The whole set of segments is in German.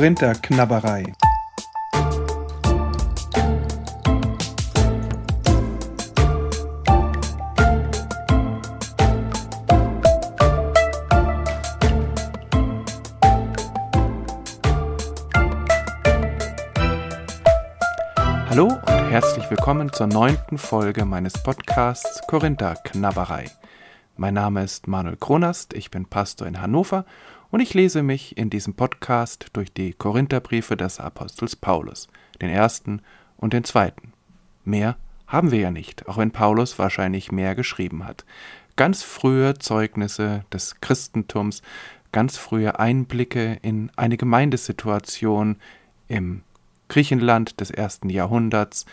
Korinther-Knabberei. Hallo und herzlich willkommen zur neunten Folge meines Podcasts Korinther Knabberei. Mein Name ist Manuel Kronast, ich bin Pastor in Hannover und ich lese mich in diesem Podcast durch die Korintherbriefe des Apostels Paulus, den ersten und den zweiten. Mehr haben wir ja nicht, auch wenn Paulus wahrscheinlich mehr geschrieben hat. Ganz frühe Zeugnisse des Christentums, ganz frühe Einblicke in eine Gemeindesituation im Griechenland des ersten Jahrhunderts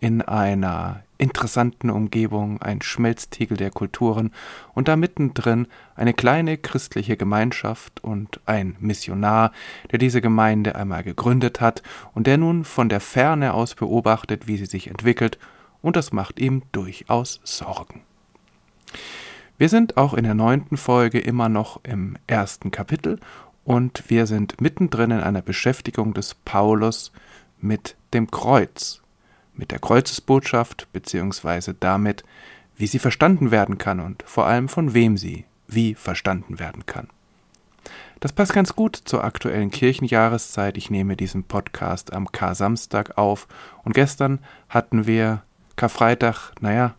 in einer interessanten Umgebung, ein Schmelztiegel der Kulturen und da mittendrin eine kleine christliche Gemeinschaft und ein Missionar, der diese Gemeinde einmal gegründet hat und der nun von der Ferne aus beobachtet, wie sie sich entwickelt, und das macht ihm durchaus Sorgen. Wir sind auch in der neunten Folge immer noch im ersten Kapitel und wir sind mittendrin in einer Beschäftigung des Paulus mit dem Kreuz, mit der Kreuzesbotschaft beziehungsweise damit, wie sie verstanden werden kann und vor allem von wem sie wie verstanden werden kann. Das passt ganz gut zur aktuellen Kirchenjahreszeit. Ich nehme diesen Podcast am Kar-Samstag auf und gestern hatten wir Karfreitag, naja,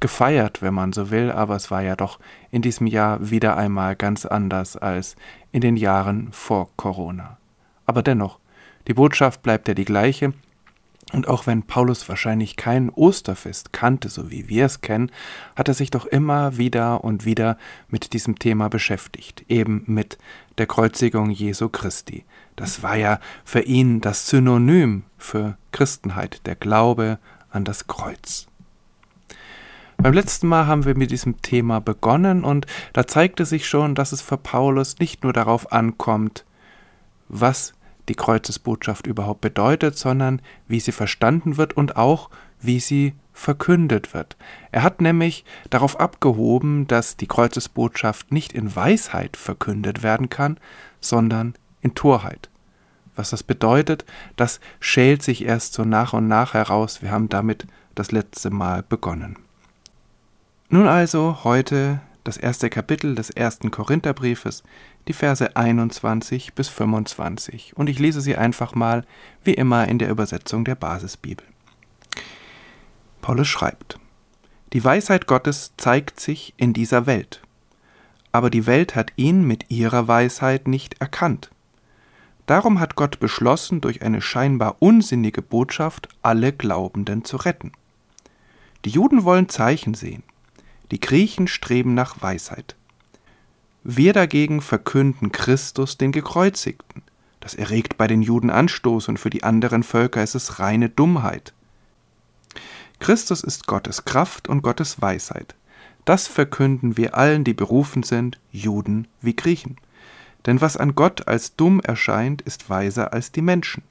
gefeiert, wenn man so will, aber es war ja doch in diesem Jahr wieder einmal ganz anders als in den Jahren vor Corona. Aber dennoch, die Botschaft bleibt ja die gleiche. Und auch wenn Paulus wahrscheinlich kein Osterfest kannte, so wie wir es kennen, hat er sich doch immer wieder und wieder mit diesem Thema beschäftigt, eben mit der Kreuzigung Jesu Christi. Das war ja für ihn das Synonym für Christenheit, der Glaube an das Kreuz. Beim letzten Mal haben wir mit diesem Thema begonnen und da zeigte sich schon, dass es für Paulus nicht nur darauf ankommt, was die Kreuzesbotschaft überhaupt bedeutet, sondern wie sie verstanden wird und auch wie sie verkündet wird. Er hat nämlich darauf abgehoben, dass die Kreuzesbotschaft nicht in Weisheit verkündet werden kann, sondern in Torheit. Was das bedeutet, das schält sich erst so nach und nach heraus. Wir haben damit das letzte Mal begonnen. Nun also heute das erste Kapitel des ersten Korintherbriefes, die Verse 21 bis 25. Und ich lese sie einfach mal, wie immer in der Übersetzung der Basisbibel. Paulus schreibt, Die Weisheit Gottes zeigt sich in dieser Welt, aber die Welt hat ihn mit ihrer Weisheit nicht erkannt. Darum hat Gott beschlossen, durch eine scheinbar unsinnige Botschaft alle Glaubenden zu retten. Die Juden wollen Zeichen sehen, die Griechen streben nach Weisheit. Wir dagegen verkünden Christus den Gekreuzigten. Das erregt bei den Juden Anstoß und für die anderen Völker ist es reine Dummheit. Christus ist Gottes Kraft und Gottes Weisheit. Das verkünden wir allen, die berufen sind, Juden wie Griechen. Denn was an Gott als dumm erscheint, ist weiser als die Menschen.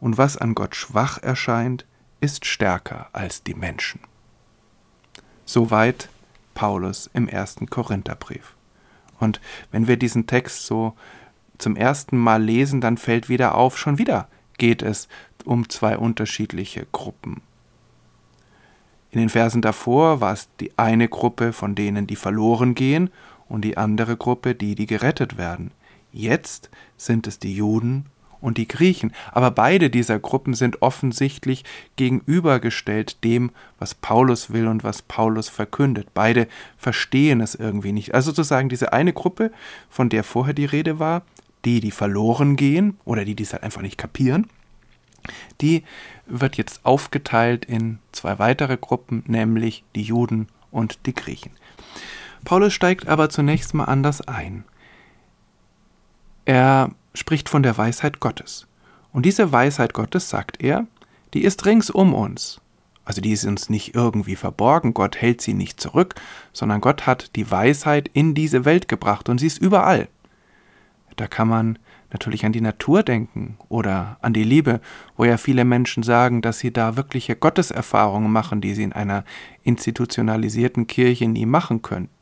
Und was an Gott schwach erscheint, ist stärker als die Menschen. Soweit Paulus im ersten Korintherbrief. Und wenn wir diesen Text so zum ersten Mal lesen, dann fällt wieder auf, schon wieder geht es um zwei unterschiedliche Gruppen. In den Versen davor war es die eine Gruppe von denen, die verloren gehen, und die andere Gruppe, die, die gerettet werden. Jetzt sind es die Juden und die Griechen. Aber beide dieser Gruppen sind offensichtlich gegenübergestellt dem, was Paulus will und was Paulus verkündet. Beide verstehen es irgendwie nicht. Also sozusagen diese eine Gruppe, von der vorher die Rede war, die, die verloren gehen oder die, die es halt einfach nicht kapieren, die wird jetzt aufgeteilt in zwei weitere Gruppen, nämlich die Juden und die Griechen. Paulus steigt aber zunächst mal anders ein. Er spricht von der Weisheit Gottes. Und diese Weisheit Gottes, sagt er, die ist rings um uns. Also die ist uns nicht irgendwie verborgen, Gott hält sie nicht zurück, sondern Gott hat die Weisheit in diese Welt gebracht und sie ist überall. Da kann man natürlich an die Natur denken oder an die Liebe, wo ja viele Menschen sagen, dass sie da wirkliche Gotteserfahrungen machen, die sie in einer institutionalisierten Kirche nie machen könnten.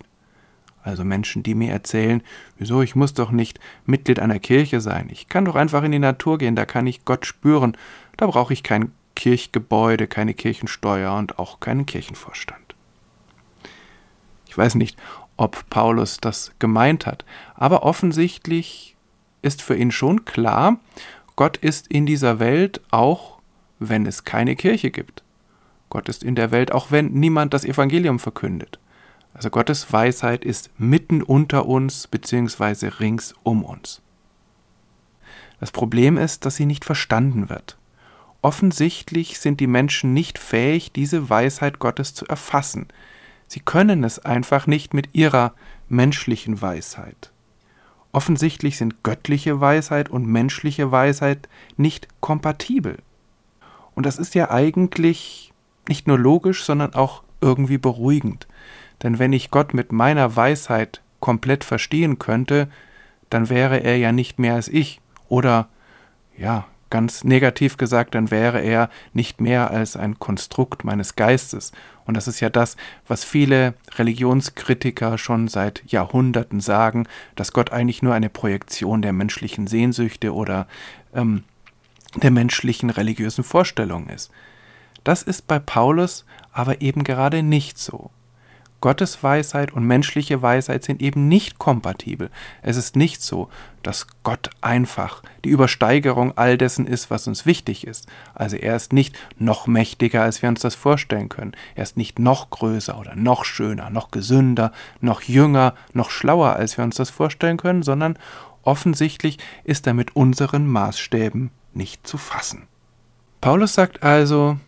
Also Menschen, die mir erzählen, wieso, ich muss doch nicht Mitglied einer Kirche sein. Ich kann doch einfach in die Natur gehen, da kann ich Gott spüren. Da brauche ich kein Kirchgebäude, keine Kirchensteuer und auch keinen Kirchenvorstand. Ich weiß nicht, ob Paulus das gemeint hat, aber offensichtlich ist für ihn schon klar, Gott ist in dieser Welt auch, wenn es keine Kirche gibt. Gott ist in der Welt auch, wenn niemand das Evangelium verkündet. Also Gottes Weisheit ist mitten unter uns bzw. rings um uns. Das Problem ist, dass sie nicht verstanden wird. Offensichtlich sind die Menschen nicht fähig, diese Weisheit Gottes zu erfassen. Sie können es einfach nicht mit ihrer menschlichen Weisheit. Offensichtlich sind göttliche Weisheit und menschliche Weisheit nicht kompatibel. Und das ist ja eigentlich nicht nur logisch, sondern auch irgendwie beruhigend. Denn wenn ich Gott mit meiner Weisheit komplett verstehen könnte, dann wäre er ja nicht mehr als ich. Oder, ja, ganz negativ gesagt, dann wäre er nicht mehr als ein Konstrukt meines Geistes. Und das ist ja das, was viele Religionskritiker schon seit Jahrhunderten sagen, dass Gott eigentlich nur eine Projektion der menschlichen Sehnsüchte oder ähm, der menschlichen religiösen Vorstellungen ist. Das ist bei Paulus aber eben gerade nicht so. Gottes Weisheit und menschliche Weisheit sind eben nicht kompatibel. Es ist nicht so, dass Gott einfach die Übersteigerung all dessen ist, was uns wichtig ist. Also er ist nicht noch mächtiger, als wir uns das vorstellen können. Er ist nicht noch größer oder noch schöner, noch gesünder, noch jünger, noch schlauer, als wir uns das vorstellen können, sondern offensichtlich ist er mit unseren Maßstäben nicht zu fassen. Paulus sagt also,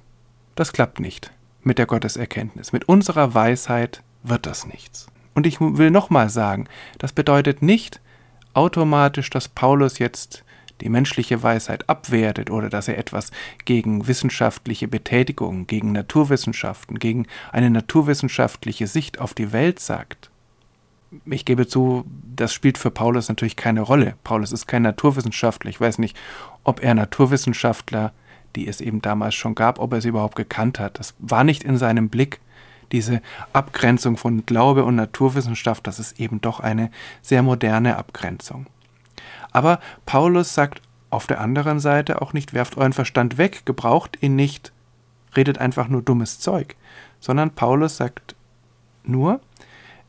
das klappt nicht mit der Gotteserkenntnis. Mit unserer Weisheit wird das nichts. Und ich will nochmal sagen, das bedeutet nicht automatisch, dass Paulus jetzt die menschliche Weisheit abwertet oder dass er etwas gegen wissenschaftliche Betätigung, gegen Naturwissenschaften, gegen eine naturwissenschaftliche Sicht auf die Welt sagt. Ich gebe zu, das spielt für Paulus natürlich keine Rolle. Paulus ist kein Naturwissenschaftler. Ich weiß nicht, ob er Naturwissenschaftler die es eben damals schon gab, ob er sie überhaupt gekannt hat. Das war nicht in seinem Blick. Diese Abgrenzung von Glaube und Naturwissenschaft, das ist eben doch eine sehr moderne Abgrenzung. Aber Paulus sagt auf der anderen Seite auch nicht, werft euren Verstand weg, gebraucht ihn nicht, redet einfach nur dummes Zeug, sondern Paulus sagt nur,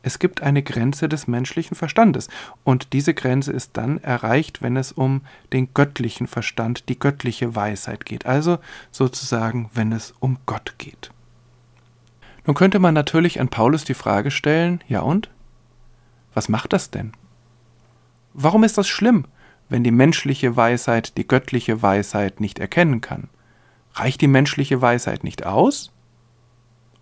es gibt eine Grenze des menschlichen Verstandes und diese Grenze ist dann erreicht, wenn es um den göttlichen Verstand, die göttliche Weisheit geht, also sozusagen, wenn es um Gott geht. Nun könnte man natürlich an Paulus die Frage stellen, ja und? Was macht das denn? Warum ist das schlimm, wenn die menschliche Weisheit die göttliche Weisheit nicht erkennen kann? Reicht die menschliche Weisheit nicht aus?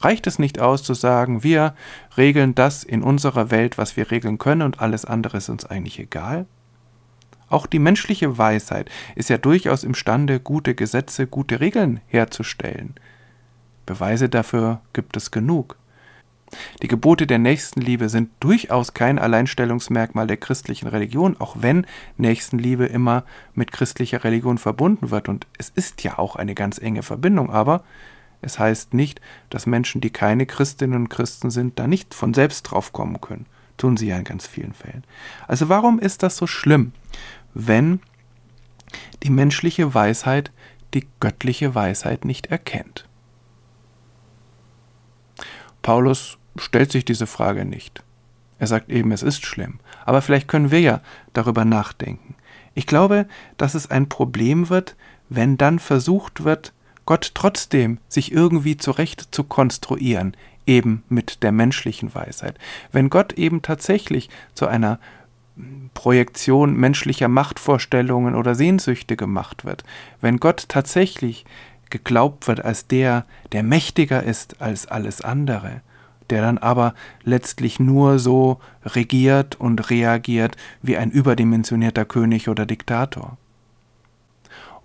Reicht es nicht aus zu sagen, wir regeln das in unserer Welt, was wir regeln können und alles andere ist uns eigentlich egal? Auch die menschliche Weisheit ist ja durchaus imstande, gute Gesetze, gute Regeln herzustellen. Beweise dafür gibt es genug. Die Gebote der Nächstenliebe sind durchaus kein Alleinstellungsmerkmal der christlichen Religion, auch wenn Nächstenliebe immer mit christlicher Religion verbunden wird. Und es ist ja auch eine ganz enge Verbindung, aber es heißt nicht, dass Menschen, die keine Christinnen und Christen sind, da nicht von selbst drauf kommen können. Tun sie ja in ganz vielen Fällen. Also warum ist das so schlimm, wenn die menschliche Weisheit die göttliche Weisheit nicht erkennt? Paulus stellt sich diese Frage nicht. Er sagt eben, es ist schlimm. Aber vielleicht können wir ja darüber nachdenken. Ich glaube, dass es ein Problem wird, wenn dann versucht wird, Gott trotzdem sich irgendwie zurecht zu konstruieren, eben mit der menschlichen Weisheit. Wenn Gott eben tatsächlich zu einer Projektion menschlicher Machtvorstellungen oder Sehnsüchte gemacht wird, wenn Gott tatsächlich geglaubt wird als der, der mächtiger ist als alles andere, der dann aber letztlich nur so regiert und reagiert wie ein überdimensionierter König oder Diktator.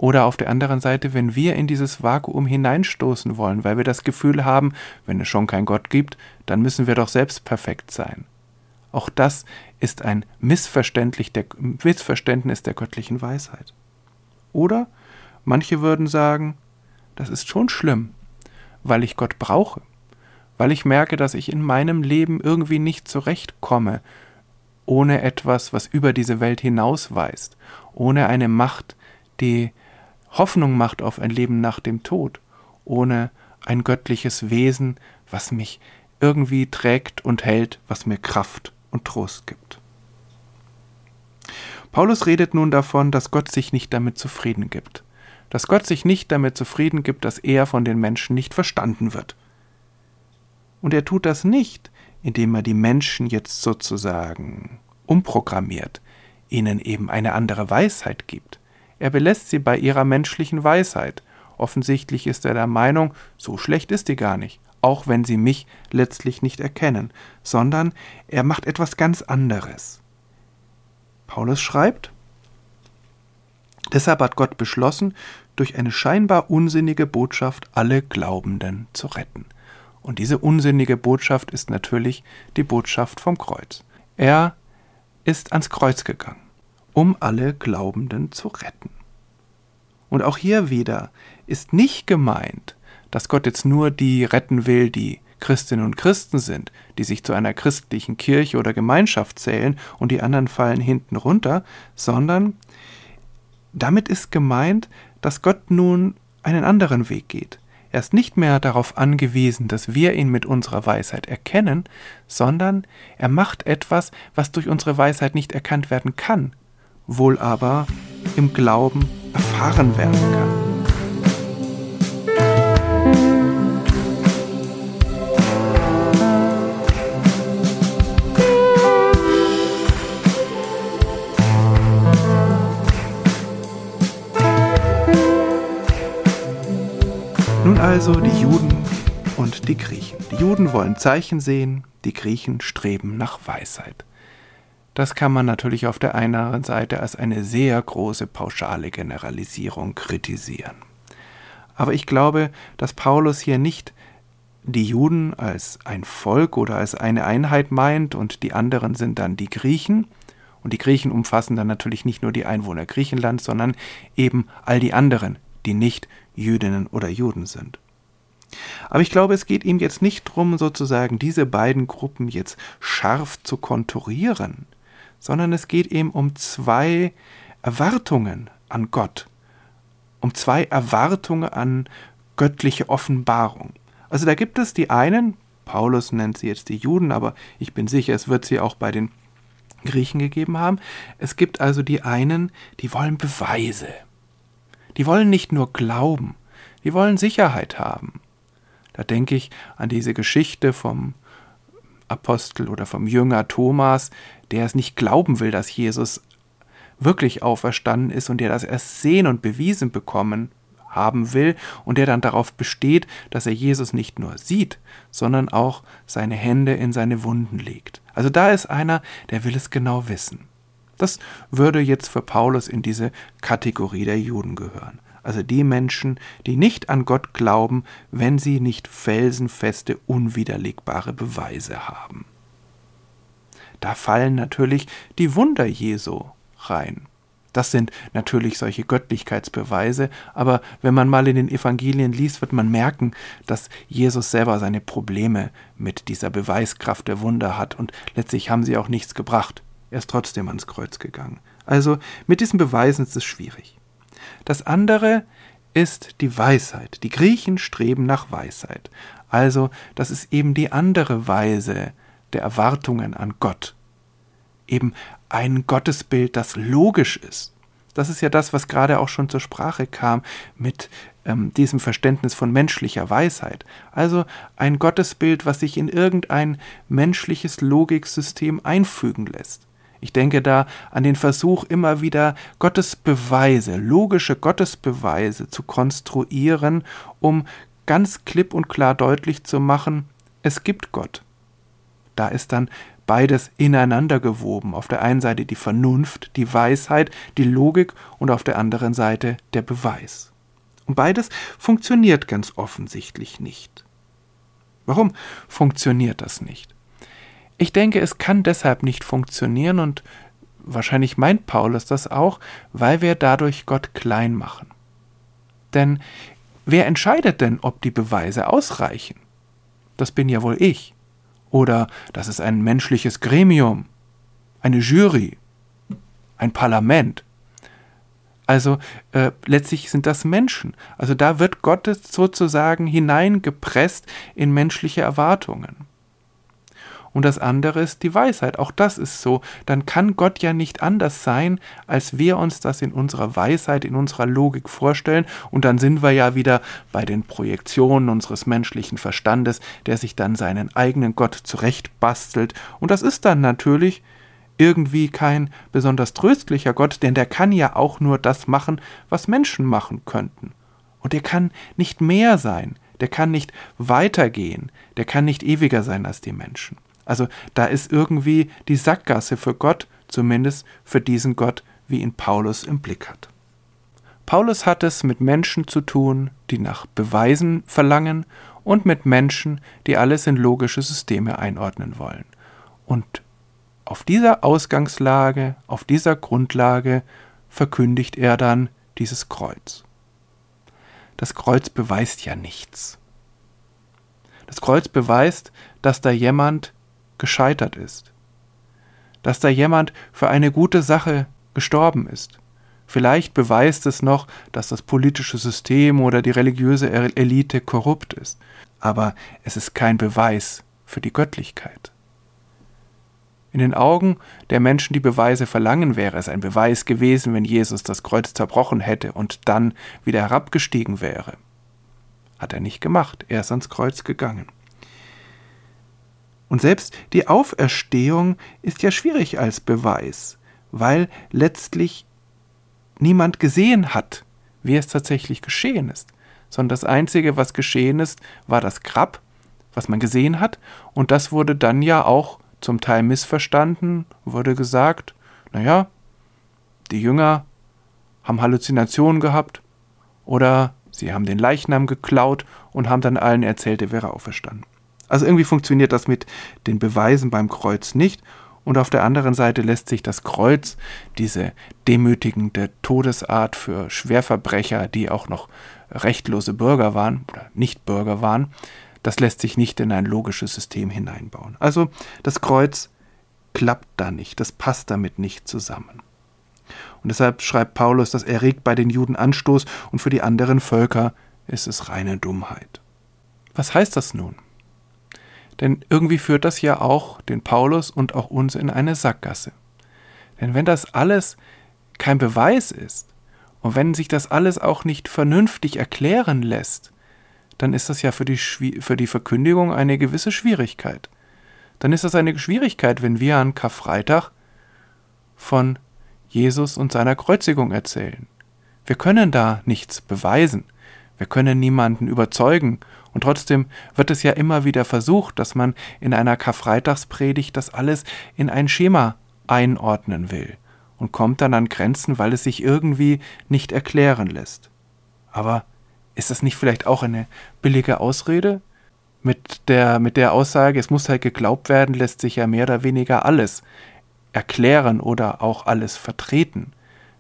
Oder auf der anderen Seite, wenn wir in dieses Vakuum hineinstoßen wollen, weil wir das Gefühl haben, wenn es schon keinen Gott gibt, dann müssen wir doch selbst perfekt sein. Auch das ist ein Missverständnis der, Missverständnis der göttlichen Weisheit. Oder manche würden sagen, das ist schon schlimm, weil ich Gott brauche, weil ich merke, dass ich in meinem Leben irgendwie nicht zurechtkomme, ohne etwas, was über diese Welt hinausweist, ohne eine Macht, die Hoffnung macht auf ein Leben nach dem Tod, ohne ein göttliches Wesen, was mich irgendwie trägt und hält, was mir Kraft und Trost gibt. Paulus redet nun davon, dass Gott sich nicht damit zufrieden gibt, dass Gott sich nicht damit zufrieden gibt, dass er von den Menschen nicht verstanden wird. Und er tut das nicht, indem er die Menschen jetzt sozusagen umprogrammiert, ihnen eben eine andere Weisheit gibt. Er belässt sie bei ihrer menschlichen Weisheit. Offensichtlich ist er der Meinung, so schlecht ist die gar nicht, auch wenn sie mich letztlich nicht erkennen, sondern er macht etwas ganz anderes. Paulus schreibt, Deshalb hat Gott beschlossen, durch eine scheinbar unsinnige Botschaft alle Glaubenden zu retten. Und diese unsinnige Botschaft ist natürlich die Botschaft vom Kreuz. Er ist ans Kreuz gegangen, um alle Glaubenden zu retten. Und auch hier wieder ist nicht gemeint, dass Gott jetzt nur die retten will, die Christinnen und Christen sind, die sich zu einer christlichen Kirche oder Gemeinschaft zählen und die anderen fallen hinten runter, sondern damit ist gemeint, dass Gott nun einen anderen Weg geht. Er ist nicht mehr darauf angewiesen, dass wir ihn mit unserer Weisheit erkennen, sondern er macht etwas, was durch unsere Weisheit nicht erkannt werden kann, wohl aber im Glauben erfahren werden kann. Nun also die Juden und die Griechen. Die Juden wollen Zeichen sehen, die Griechen streben nach Weisheit. Das kann man natürlich auf der einen Seite als eine sehr große pauschale Generalisierung kritisieren. Aber ich glaube, dass Paulus hier nicht die Juden als ein Volk oder als eine Einheit meint und die anderen sind dann die Griechen. Und die Griechen umfassen dann natürlich nicht nur die Einwohner Griechenlands, sondern eben all die anderen, die nicht Jüdinnen oder Juden sind. Aber ich glaube, es geht ihm jetzt nicht darum, sozusagen diese beiden Gruppen jetzt scharf zu konturieren, sondern es geht ihm um zwei Erwartungen an Gott, um zwei Erwartungen an göttliche Offenbarung. Also da gibt es die einen, Paulus nennt sie jetzt die Juden, aber ich bin sicher, es wird sie auch bei den Griechen gegeben haben. Es gibt also die einen, die wollen Beweise. Die wollen nicht nur glauben, die wollen Sicherheit haben. Da denke ich an diese Geschichte vom Apostel oder vom Jünger Thomas, der es nicht glauben will, dass Jesus wirklich auferstanden ist und der das erst sehen und bewiesen bekommen haben will und der dann darauf besteht, dass er Jesus nicht nur sieht, sondern auch seine Hände in seine Wunden legt. Also da ist einer, der will es genau wissen. Das würde jetzt für Paulus in diese Kategorie der Juden gehören. Also die Menschen, die nicht an Gott glauben, wenn sie nicht felsenfeste, unwiderlegbare Beweise haben. Da fallen natürlich die Wunder Jesu rein. Das sind natürlich solche Göttlichkeitsbeweise, aber wenn man mal in den Evangelien liest, wird man merken, dass Jesus selber seine Probleme mit dieser Beweiskraft der Wunder hat und letztlich haben sie auch nichts gebracht. Er ist trotzdem ans Kreuz gegangen. Also mit diesen Beweisen ist es schwierig. Das andere ist die Weisheit. Die Griechen streben nach Weisheit. Also, das ist eben die andere Weise der Erwartungen an Gott. Eben ein Gottesbild, das logisch ist. Das ist ja das, was gerade auch schon zur Sprache kam mit ähm, diesem Verständnis von menschlicher Weisheit. Also ein Gottesbild, was sich in irgendein menschliches Logiksystem einfügen lässt. Ich denke da an den Versuch, immer wieder Gottesbeweise, logische Gottesbeweise zu konstruieren, um ganz klipp und klar deutlich zu machen, es gibt Gott. Da ist dann beides ineinander gewoben. Auf der einen Seite die Vernunft, die Weisheit, die Logik und auf der anderen Seite der Beweis. Und beides funktioniert ganz offensichtlich nicht. Warum funktioniert das nicht? Ich denke, es kann deshalb nicht funktionieren und wahrscheinlich meint Paulus das auch, weil wir dadurch Gott klein machen. Denn wer entscheidet denn, ob die Beweise ausreichen? das bin ja wohl ich. Oder das ist ein menschliches Gremium, eine Jury, ein Parlament. Also äh, letztlich sind das Menschen. Also da wird Gott sozusagen hineingepresst in menschliche Erwartungen. Und das andere ist die Weisheit. Auch das ist so. Dann kann Gott ja nicht anders sein, als wir uns das in unserer Weisheit, in unserer Logik vorstellen. Und dann sind wir ja wieder bei den Projektionen unseres menschlichen Verstandes, der sich dann seinen eigenen Gott zurechtbastelt. Und das ist dann natürlich irgendwie kein besonders tröstlicher Gott, denn der kann ja auch nur das machen, was Menschen machen könnten. Und er kann nicht mehr sein, der kann nicht weitergehen, der kann nicht ewiger sein als die Menschen. Also da ist irgendwie die Sackgasse für Gott, zumindest für diesen Gott, wie ihn Paulus im Blick hat. Paulus hat es mit Menschen zu tun, die nach Beweisen verlangen und mit Menschen, die alles in logische Systeme einordnen wollen. Und auf dieser Ausgangslage, auf dieser Grundlage verkündigt er dann dieses Kreuz. Das Kreuz beweist ja nichts. Das Kreuz beweist, dass da jemand gescheitert ist, dass da jemand für eine gute Sache gestorben ist. Vielleicht beweist es noch, dass das politische System oder die religiöse Elite korrupt ist, aber es ist kein Beweis für die Göttlichkeit. In den Augen der Menschen, die Beweise verlangen, wäre es ein Beweis gewesen, wenn Jesus das Kreuz zerbrochen hätte und dann wieder herabgestiegen wäre. Hat er nicht gemacht, er ist ans Kreuz gegangen. Und selbst die Auferstehung ist ja schwierig als Beweis, weil letztlich niemand gesehen hat, wie es tatsächlich geschehen ist, sondern das Einzige, was geschehen ist, war das Grab, was man gesehen hat, und das wurde dann ja auch zum Teil missverstanden, wurde gesagt, naja, die Jünger haben Halluzinationen gehabt oder sie haben den Leichnam geklaut und haben dann allen erzählt, er wäre auferstanden. Also irgendwie funktioniert das mit den Beweisen beim Kreuz nicht. Und auf der anderen Seite lässt sich das Kreuz, diese demütigende Todesart für Schwerverbrecher, die auch noch rechtlose Bürger waren oder nicht Bürger waren, das lässt sich nicht in ein logisches System hineinbauen. Also das Kreuz klappt da nicht, das passt damit nicht zusammen. Und deshalb schreibt Paulus, das erregt bei den Juden Anstoß und für die anderen Völker ist es reine Dummheit. Was heißt das nun? Denn irgendwie führt das ja auch den Paulus und auch uns in eine Sackgasse. Denn wenn das alles kein Beweis ist und wenn sich das alles auch nicht vernünftig erklären lässt, dann ist das ja für die, für die Verkündigung eine gewisse Schwierigkeit. Dann ist das eine Schwierigkeit, wenn wir an Karfreitag von Jesus und seiner Kreuzigung erzählen. Wir können da nichts beweisen. Wir können niemanden überzeugen. Und trotzdem wird es ja immer wieder versucht, dass man in einer Karfreitagspredigt das alles in ein Schema einordnen will und kommt dann an Grenzen, weil es sich irgendwie nicht erklären lässt. Aber ist das nicht vielleicht auch eine billige Ausrede? Mit der, mit der Aussage, es muss halt geglaubt werden, lässt sich ja mehr oder weniger alles erklären oder auch alles vertreten.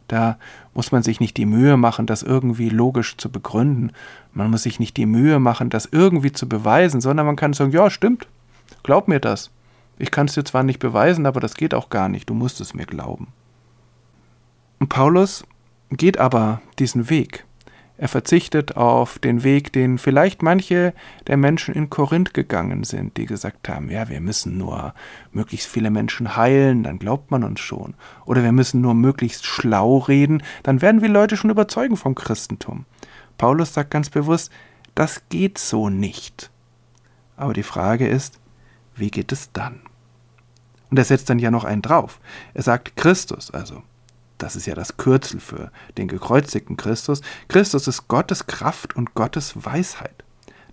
Da muss man sich nicht die Mühe machen, das irgendwie logisch zu begründen. Man muss sich nicht die Mühe machen, das irgendwie zu beweisen, sondern man kann sagen, ja, stimmt, glaub mir das. Ich kann es dir zwar nicht beweisen, aber das geht auch gar nicht, du musst es mir glauben. Und Paulus geht aber diesen Weg. Er verzichtet auf den Weg, den vielleicht manche der Menschen in Korinth gegangen sind, die gesagt haben, ja, wir müssen nur möglichst viele Menschen heilen, dann glaubt man uns schon. Oder wir müssen nur möglichst schlau reden, dann werden wir Leute schon überzeugen vom Christentum. Paulus sagt ganz bewusst, das geht so nicht. Aber die Frage ist, wie geht es dann? Und er setzt dann ja noch einen drauf. Er sagt Christus, also das ist ja das Kürzel für den gekreuzigten Christus, Christus ist Gottes Kraft und Gottes Weisheit.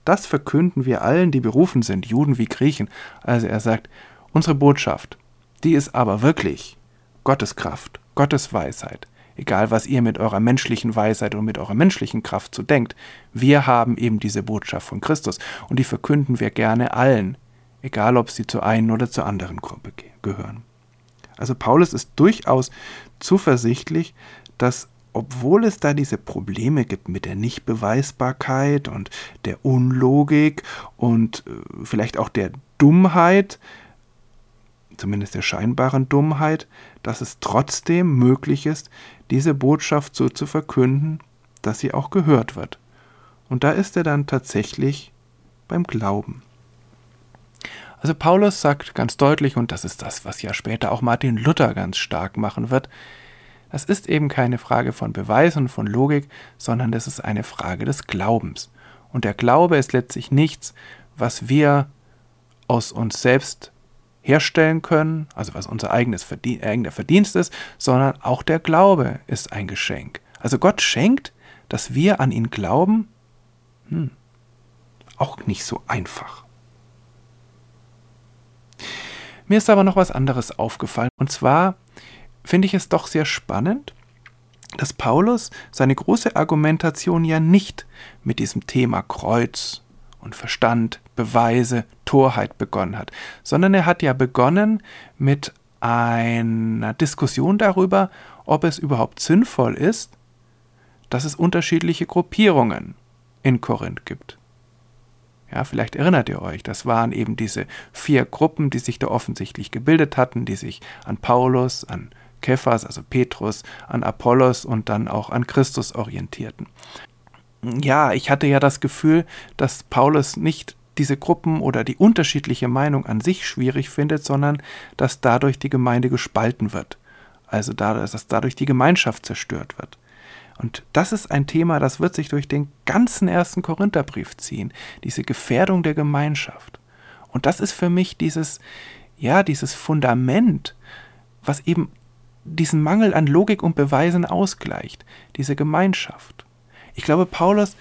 Das verkünden wir allen, die berufen sind, Juden wie Griechen. Also er sagt, unsere Botschaft, die ist aber wirklich Gottes Kraft, Gottes Weisheit. Egal, was ihr mit eurer menschlichen Weisheit und mit eurer menschlichen Kraft zu denkt, wir haben eben diese Botschaft von Christus und die verkünden wir gerne allen, egal ob sie zur einen oder zur anderen Gruppe gehören. Also Paulus ist durchaus zuversichtlich, dass obwohl es da diese Probleme gibt mit der Nichtbeweisbarkeit und der Unlogik und äh, vielleicht auch der Dummheit, zumindest der scheinbaren Dummheit, dass es trotzdem möglich ist, diese Botschaft so zu verkünden, dass sie auch gehört wird. Und da ist er dann tatsächlich beim Glauben. Also Paulus sagt ganz deutlich, und das ist das, was ja später auch Martin Luther ganz stark machen wird, das ist eben keine Frage von Beweis und von Logik, sondern das ist eine Frage des Glaubens. Und der Glaube ist letztlich nichts, was wir aus uns selbst herstellen können, also was unser eigenes Verdien eigener Verdienst ist, sondern auch der Glaube ist ein Geschenk. Also Gott schenkt, dass wir an ihn glauben, hm, auch nicht so einfach. Mir ist aber noch was anderes aufgefallen. Und zwar finde ich es doch sehr spannend, dass Paulus seine große Argumentation ja nicht mit diesem Thema Kreuz und Verstand, Beweise, Torheit begonnen hat, sondern er hat ja begonnen mit einer Diskussion darüber, ob es überhaupt sinnvoll ist, dass es unterschiedliche Gruppierungen in Korinth gibt. Ja, vielleicht erinnert ihr euch, das waren eben diese vier Gruppen, die sich da offensichtlich gebildet hatten, die sich an Paulus, an Kephas, also Petrus, an Apollos und dann auch an Christus orientierten. Ja, ich hatte ja das Gefühl, dass Paulus nicht diese Gruppen oder die unterschiedliche Meinung an sich schwierig findet, sondern dass dadurch die Gemeinde gespalten wird. Also dass dadurch die Gemeinschaft zerstört wird. Und das ist ein Thema, das wird sich durch den ganzen ersten Korintherbrief ziehen, diese Gefährdung der Gemeinschaft. Und das ist für mich dieses, ja, dieses Fundament, was eben diesen Mangel an Logik und Beweisen ausgleicht, diese Gemeinschaft. Ich glaube, Paulus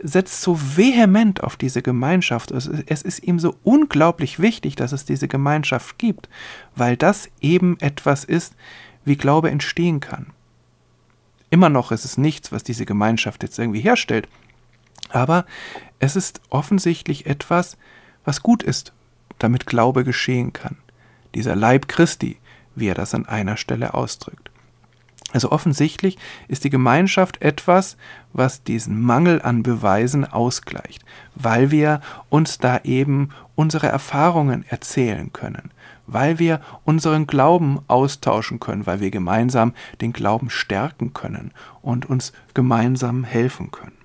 setzt so vehement auf diese Gemeinschaft. Es ist ihm so unglaublich wichtig, dass es diese Gemeinschaft gibt, weil das eben etwas ist, wie Glaube entstehen kann. Immer noch ist es nichts, was diese Gemeinschaft jetzt irgendwie herstellt. Aber es ist offensichtlich etwas, was gut ist, damit Glaube geschehen kann. Dieser Leib Christi, wie er das an einer Stelle ausdrückt. Also offensichtlich ist die Gemeinschaft etwas, was diesen Mangel an Beweisen ausgleicht, weil wir uns da eben unsere Erfahrungen erzählen können, weil wir unseren Glauben austauschen können, weil wir gemeinsam den Glauben stärken können und uns gemeinsam helfen können.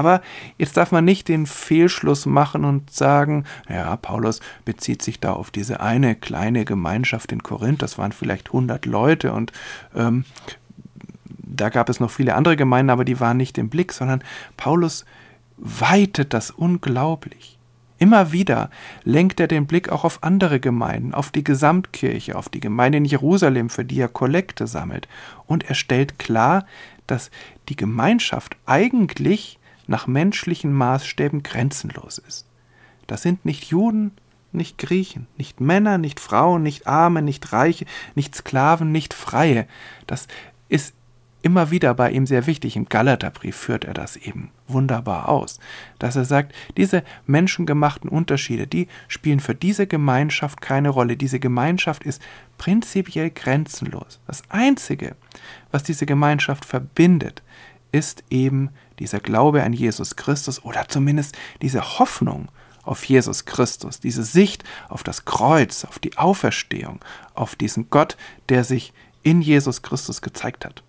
Aber jetzt darf man nicht den Fehlschluss machen und sagen, ja, Paulus bezieht sich da auf diese eine kleine Gemeinschaft in Korinth, das waren vielleicht 100 Leute und ähm, da gab es noch viele andere Gemeinden, aber die waren nicht im Blick, sondern Paulus weitet das unglaublich. Immer wieder lenkt er den Blick auch auf andere Gemeinden, auf die Gesamtkirche, auf die Gemeinde in Jerusalem, für die er Kollekte sammelt. Und er stellt klar, dass die Gemeinschaft eigentlich nach menschlichen Maßstäben grenzenlos ist. Das sind nicht Juden, nicht Griechen, nicht Männer, nicht Frauen, nicht Arme, nicht Reiche, nicht Sklaven, nicht Freie. Das ist immer wieder bei ihm sehr wichtig. Im Galaterbrief führt er das eben wunderbar aus, dass er sagt, diese menschengemachten Unterschiede, die spielen für diese Gemeinschaft keine Rolle. Diese Gemeinschaft ist prinzipiell grenzenlos. Das Einzige, was diese Gemeinschaft verbindet, ist eben dieser Glaube an Jesus Christus oder zumindest diese Hoffnung auf Jesus Christus, diese Sicht auf das Kreuz, auf die Auferstehung, auf diesen Gott, der sich in Jesus Christus gezeigt hat.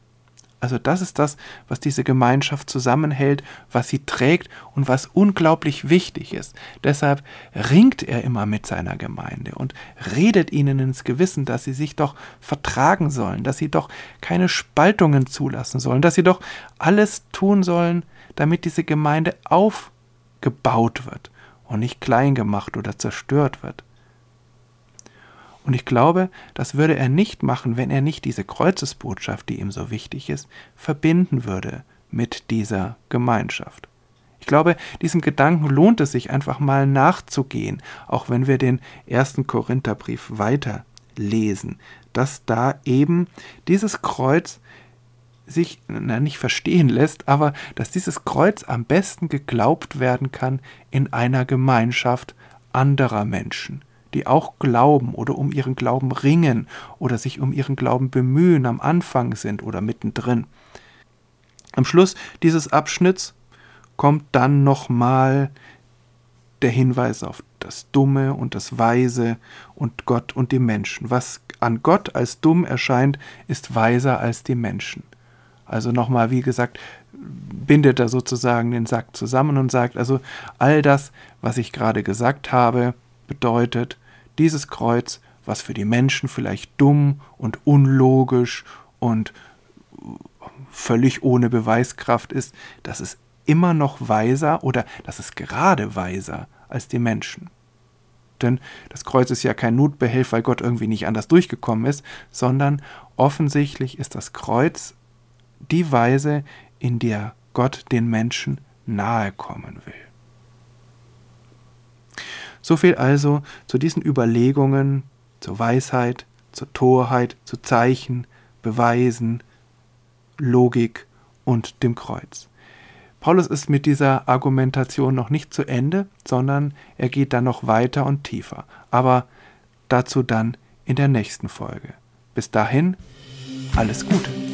Also das ist das, was diese Gemeinschaft zusammenhält, was sie trägt und was unglaublich wichtig ist. Deshalb ringt er immer mit seiner Gemeinde und redet ihnen ins Gewissen, dass sie sich doch vertragen sollen, dass sie doch keine Spaltungen zulassen sollen, dass sie doch alles tun sollen, damit diese Gemeinde aufgebaut wird und nicht klein gemacht oder zerstört wird. Und ich glaube, das würde er nicht machen, wenn er nicht diese Kreuzesbotschaft, die ihm so wichtig ist, verbinden würde mit dieser Gemeinschaft. Ich glaube, diesem Gedanken lohnt es sich einfach mal nachzugehen, auch wenn wir den ersten Korintherbrief weiterlesen, dass da eben dieses Kreuz sich na, nicht verstehen lässt, aber dass dieses Kreuz am besten geglaubt werden kann in einer Gemeinschaft anderer Menschen, die auch glauben oder um ihren Glauben ringen oder sich um ihren Glauben bemühen, am Anfang sind oder mittendrin. Am Schluss dieses Abschnitts kommt dann nochmal der Hinweis auf das Dumme und das Weise und Gott und die Menschen. Was an Gott als dumm erscheint, ist weiser als die Menschen. Also nochmal, wie gesagt, bindet er sozusagen den Sack zusammen und sagt, also all das, was ich gerade gesagt habe, bedeutet, dieses Kreuz, was für die Menschen vielleicht dumm und unlogisch und völlig ohne Beweiskraft ist, das ist immer noch weiser oder das ist gerade weiser als die Menschen. Denn das Kreuz ist ja kein Notbehelf, weil Gott irgendwie nicht anders durchgekommen ist, sondern offensichtlich ist das Kreuz die Weise, in der Gott den Menschen nahe kommen will. So viel also zu diesen Überlegungen zur Weisheit, zur Torheit, zu Zeichen, Beweisen, Logik und dem Kreuz. Paulus ist mit dieser Argumentation noch nicht zu Ende, sondern er geht dann noch weiter und tiefer. Aber dazu dann in der nächsten Folge. Bis dahin, alles Gute.